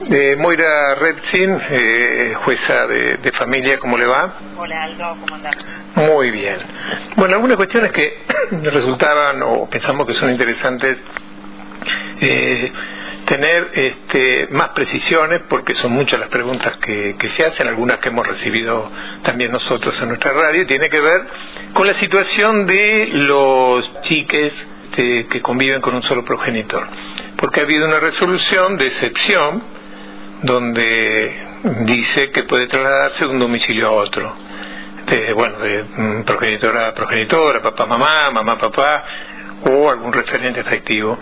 Eh, Moira Repsin, eh, jueza de, familia, ¿cómo le va? Hola Aldo, ¿cómo andás? Muy bien. Bueno, algunas cuestiones que resultaban o pensamos que son interesantes eh, tener este, más precisiones, porque son muchas las preguntas que, se hacen, algunas que hemos recibido también nosotros en nuestra radio, tiene que ver con la situación de los chiques este, que conviven con un solo progenitor. Porque ha habido una resolución de excepción donde dice que puede trasladarse de un domicilio a otro. De, bueno, de mm, progenitora a progenitora, papá, mamá, mamá, papá, o algún referente afectivo.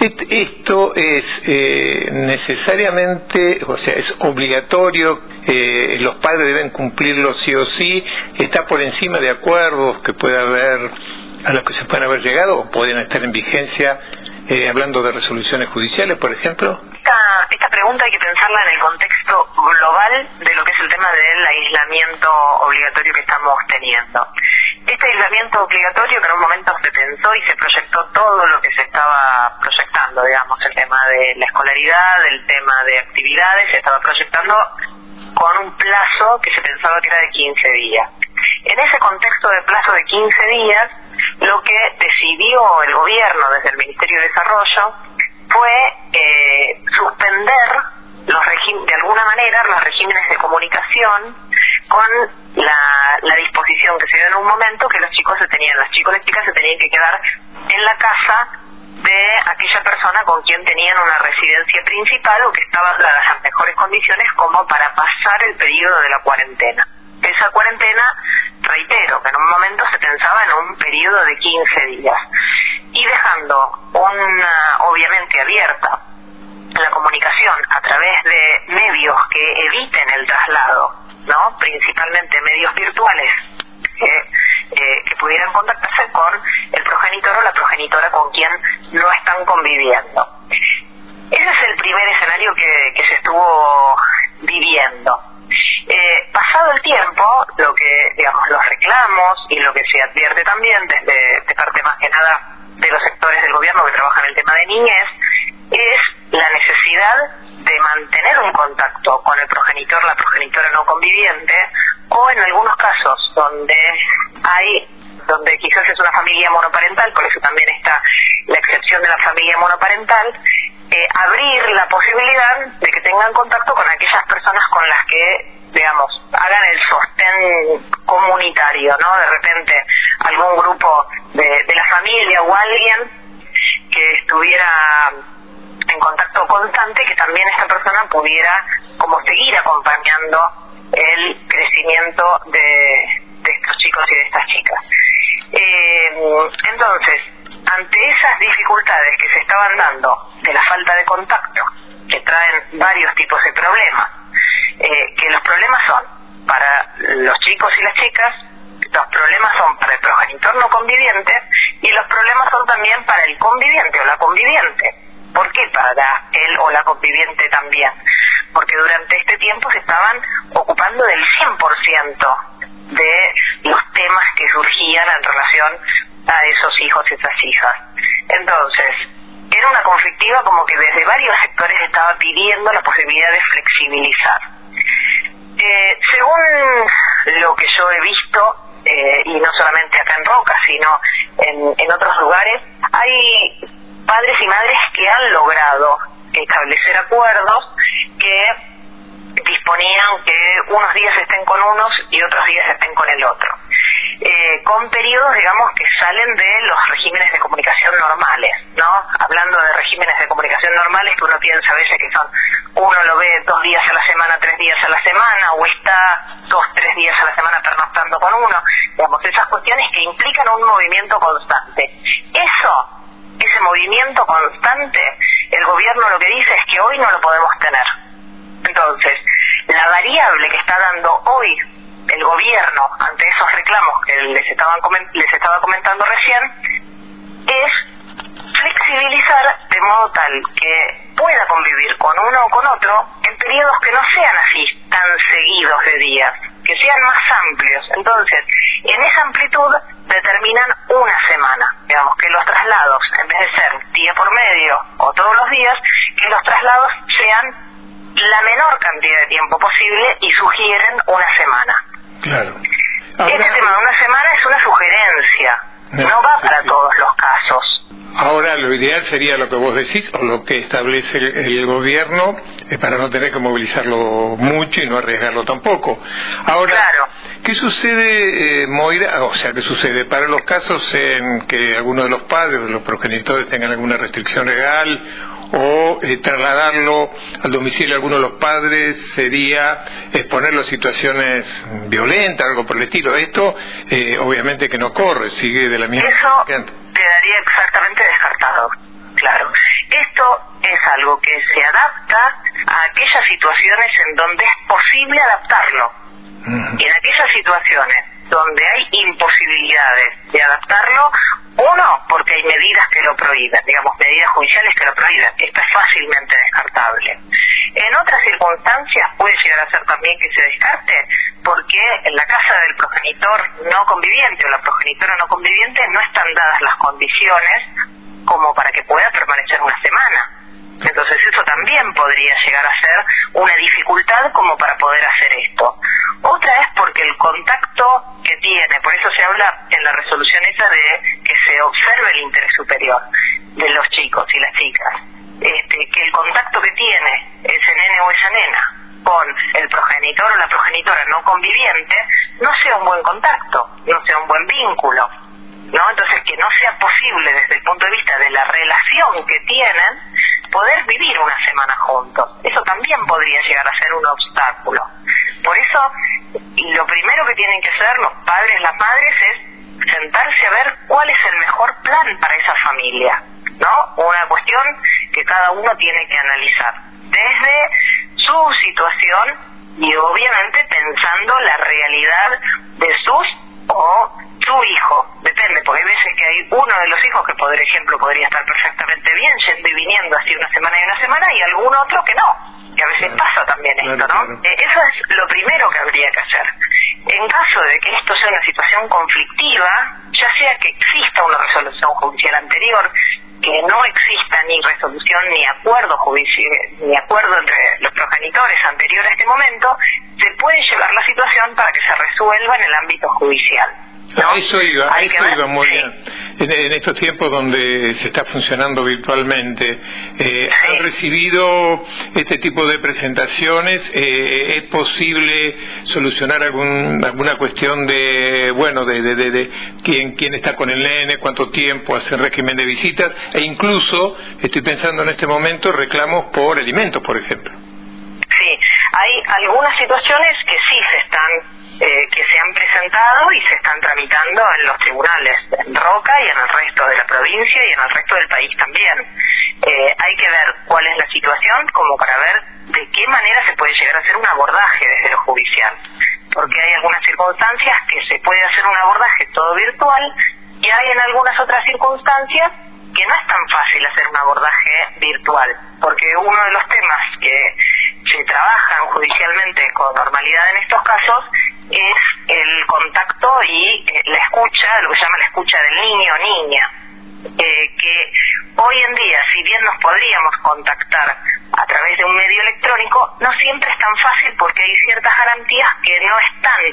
Esto es eh, necesariamente, o sea, es obligatorio, eh, los padres deben cumplirlo sí o sí, está por encima de acuerdos que pueda haber, a los que se pueden haber llegado o pueden estar en vigencia, eh, hablando de resoluciones judiciales, por ejemplo esta, pregunta hay que pensarla en el contexto global de lo que es el tema del aislamiento obligatorio que estamos teniendo. Este aislamiento obligatorio que en un momento se pensó y se proyectó todo lo que se estaba proyectando, digamos, el tema de la escolaridad, el tema de actividades, se estaba proyectando con un plazo que se pensaba que era de 15 días. En ese contexto de plazo de 15 días, lo que decidió el gobierno desde el Ministerio de Desarrollo fue eh, suspender los de alguna manera los regímenes de comunicación con la, disposición que se dio en un momento que los chicos se tenían, las chicos y las chicas se tenían que quedar en la casa de aquella persona con quien tenían una residencia principal o que estaba en las mejores condiciones como para pasar el periodo de la cuarentena. Esa cuarentena, reitero, que en un momento se pensaba en un periodo de 15 días y dejando una, obviamente abierta la comunicación a través de medios que eviten el traslado, ¿no? principalmente medios virtuales que, eh, que pudieran contactarse con el progenitor o la progenitora con quien no están conviviendo. Ese es el primer escenario que, que se estuvo viviendo. Eh, pasado el tiempo, lo que, digamos, los reclamos y lo que se advierte también desde de parte más que nada de los sectores del gobierno que trabajan el tema de niñez es la necesidad de mantener un contacto con el progenitor, la progenitora no conviviente, o en algunos casos donde hay, donde quizás es una familia monoparental, por eso también está la excepción de la familia monoparental, eh, abrir la posibilidad de que tengan contacto con aquellas personas con las que digamos, hagan el sostén comunitario, ¿no? De repente algún grupo de, de la familia alguien que estuviera en contacto constante, que también esta persona pudiera como seguir acompañando el crecimiento de, estos chicos y de estas chicas. Eh, entonces, ante esas dificultades que se estaban dando de la falta de contacto, que traen varios tipos de problemas, eh, que los problemas son para los chicos y las chicas, los problemas son para el progenitor no conviviente y los problemas son también para el conviviente o la conviviente. ¿Por qué para él o la conviviente también? Porque durante este tiempo se estaban ocupando del 100% de los temas que surgían en relación a esos hijos y esas hijas. Entonces, era una conflictiva como que desde varios sectores estaba pidiendo la posibilidad de flexibilizar. Eh, según lo que yo he visto, eh, y no solamente acá en Roca, sino en, en otros lugares, hay padres y madres que han logrado establecer acuerdos que disponían que unos días estén con unos y otros días estén con el otro. Eh, con periodos, digamos, que salen de los regímenes de comunicación normales, ¿no? Hablando de regímenes de comunicación normales que uno piensa a veces que son, uno lo ve dos días a la semana, tres días a la semana, o está dos, tres días a la semana pernoctando con uno, digamos, esas cuestiones que implican un movimiento constante. Eso, ese movimiento constante, el gobierno lo que dice es que hoy no lo podemos tener. Entonces, la variable que está dando hoy el gobierno ante esos reclamos que les, estaban les estaba comentando recién es flexibilizar de modo tal que pueda convivir con uno o con otro en periodos que no sean así tan seguidos de días, que sean más amplios. Entonces, en esa amplitud determinan una semana, digamos que los traslados, en vez de ser día por medio o todos los días, que los traslados sean la menor cantidad de tiempo posible y sugieren una semana. Claro. este tema de una semana es una sugerencia, no, va para todos los casos. Ahora lo ideal sería lo que vos decís o lo que establece el, gobierno eh, para no tener que movilizarlo mucho y no arriesgarlo tampoco. Ahora, ¿qué sucede, eh, Moira? O sea, ¿qué sucede? Para los casos en que alguno de los padres o los progenitores tengan alguna restricción legal o eh, trasladarlo al domicilio de alguno de los padres sería exponerlo a situaciones violentas, algo por el estilo. Esto eh, obviamente que no corre, sigue de la misma Eso quedaría exactamente descartado, claro. Esto es algo que se adapta a aquellas situaciones en donde es posible adaptarlo. En aquellas situaciones donde hay imposibilidades de adaptarlo, uno, porque hay medidas que lo prohíben, digamos, medidas judiciales que lo prohíben. Esto es fácilmente descartable. En otras circunstancias puede llegar a ser también que se descarte porque en la casa del progenitor no conviviente o la progenitora no conviviente no están dadas las condiciones como para que pueda permanecer una semana. Entonces eso también podría llegar a ser una dificultad como para poder hacer esto. Otra es porque el contacto que tiene, por eso se habla en la resolución esa de que se observe el interés superior de los chicos y las chicas, este, que el contacto que tiene ese nene o esa nena con el progenitor o la progenitora no conviviente no sea un buen contacto, no sea un buen vínculo. ¿no? Entonces, que no sea posible desde el punto de vista de la relación que tienen, poder vivir una semana juntos. Eso también podría llegar a ser un obstáculo. Por eso, lo primero que tienen que hacer los padres, las madres, es sentarse a ver cuál es el mejor plan para esa familia, ¿no? Una cuestión que cada uno tiene que analizar desde su situación y obviamente pensando la realidad de sus o su hijo, depende, porque hay veces que hay uno de los hijos que, por ejemplo, podría estar perfectamente bien yendo y viniendo así una semana y una semana y algún otro que no. Y a veces pasa también esto, ¿no? Eh, eso es lo primero que habría que hacer. En caso de que esto sea una situación conflictiva, ya sea que exista una resolución judicial anterior, que no exista ni resolución ni acuerdo judicial, ni acuerdo entre los progenitores anterior a este momento, se puede llevar la situación para que se resuelva en el ámbito judicial. A eso iba, a eso iba muy bien. En, estos tiempos donde se está funcionando virtualmente, eh, ¿han recibido este tipo de presentaciones? Eh, ¿Es posible solucionar algún, alguna cuestión de, bueno, de, de, de, quién, quién está con el nene, cuánto tiempo, hacer régimen de visitas? E incluso, estoy pensando en este momento, reclamos por alimentos, por ejemplo. Sí, hay algunas situaciones que sí se están eh, que se han presentado y se están tramitando en los tribunales, en Roca y en el resto de la provincia y en el resto del país también. Eh, hay que ver cuál es la situación como para ver de qué manera se puede llegar a hacer un abordaje desde lo judicial. Porque hay algunas circunstancias que se puede hacer un abordaje todo virtual y hay en algunas otras circunstancias que no es tan fácil hacer un abordaje virtual, porque uno de los temas que se trabajan judicialmente con normalidad en estos casos es el contacto y eh, la escucha, lo que se llama la escucha del niño o niña, eh, que hoy en día, si bien nos podríamos contactar a través de un medio electrónico, no siempre es tan fácil porque hay ciertas garantías que no están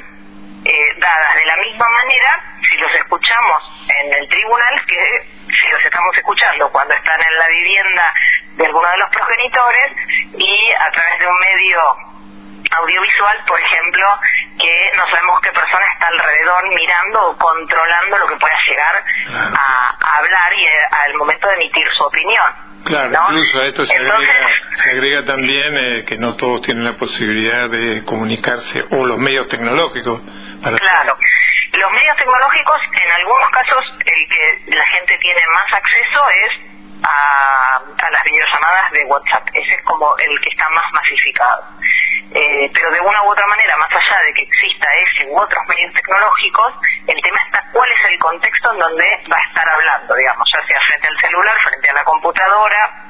eh, dadas de la misma manera si los escuchamos en el tribunal que si los estamos escuchando cuando están en la vivienda de alguno de los progenitores y a través de un medio audiovisual, por ejemplo, que no sabemos qué persona está alrededor mirando o controlando lo que pueda llegar a, hablar y eh, al momento de emitir su opinión. Claro, incluso a esto se, agrega, se agrega también eh, que no todos tienen la posibilidad de comunicarse o los medios tecnológicos. Para claro, los medios tecnológicos en algunos casos el que tiene más acceso es a, las videollamadas de WhatsApp. Ese es como el que está más masificado. Eh, pero de una u otra manera, más allá de que exista ese u otros medios tecnológicos, el tema está cuál es el contexto en donde va a estar hablando, digamos, ya sea frente al celular, frente a la computadora,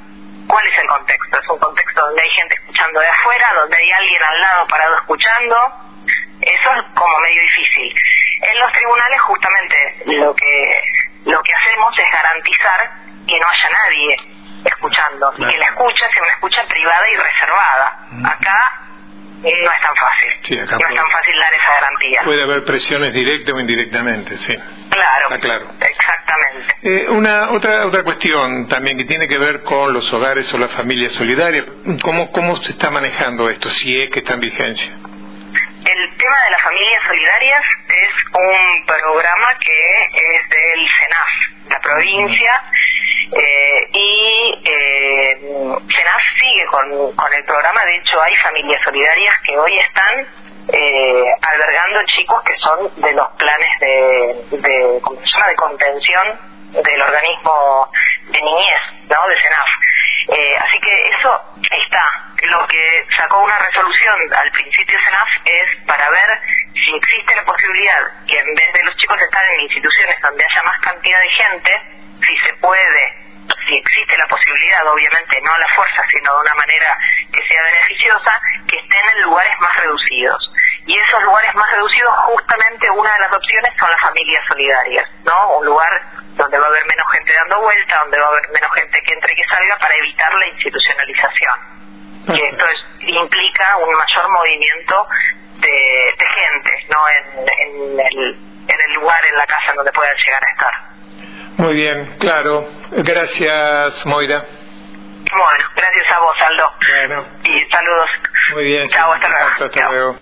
¿cuál es el contexto? ¿Es un contexto donde hay gente escuchando de afuera, donde hay alguien al lado parado escuchando? Eso es como medio difícil. En los tribunales justamente lo que lo que hacemos es garantizar que no haya nadie escuchando y que la escucha sea una escucha privada y reservada. Mm. acá no es tan fácil. no es tan fácil dar esa garantía. Puede haber presiones directas o indirectamente, sí. Claro. claro. Exactamente. Eh, una otra otra cuestión también que tiene que ver con los hogares o las familias solidarias. ¿Cómo cómo se está manejando esto? Si es que está en vigencia. Tema de las familias solidarias es un programa que es del CENAF, la provincia. Eh, y eh, CENAF sigue con, con el programa, de hecho hay familias solidarias que hoy están eh, albergando chicos que son de los planes de, de, ¿cómo se llama? de contención del organismo de niñez, ¿no? de CENAF. Eh, así que eso está. Lo que sacó una resolución al principio CENAF es para ver si existe la posibilidad que en vez de los chicos estar en instituciones donde haya más cantidad de gente, si se puede, si existe la posibilidad, obviamente no a la fuerza, sino de una manera que sea beneficiosa, que estén en lugares más reducidos. Y esos lugares más reducidos, justamente una de las opciones son las familias solidarias, ¿no? Un lugar donde va a haber menos gente dando vuelta, donde va a haber menos gente que entre y que para evitar la institucionalización. Y esto implica un mayor movimiento de, gente, ¿no? En, en, el, en el lugar, en la casa donde puedan llegar a estar. Muy bien, claro. Gracias, Moira. Bueno, gracias a vos, Aldo. Bueno. Y saludos. Muy bien. Chao, hasta luego. Hasta luego.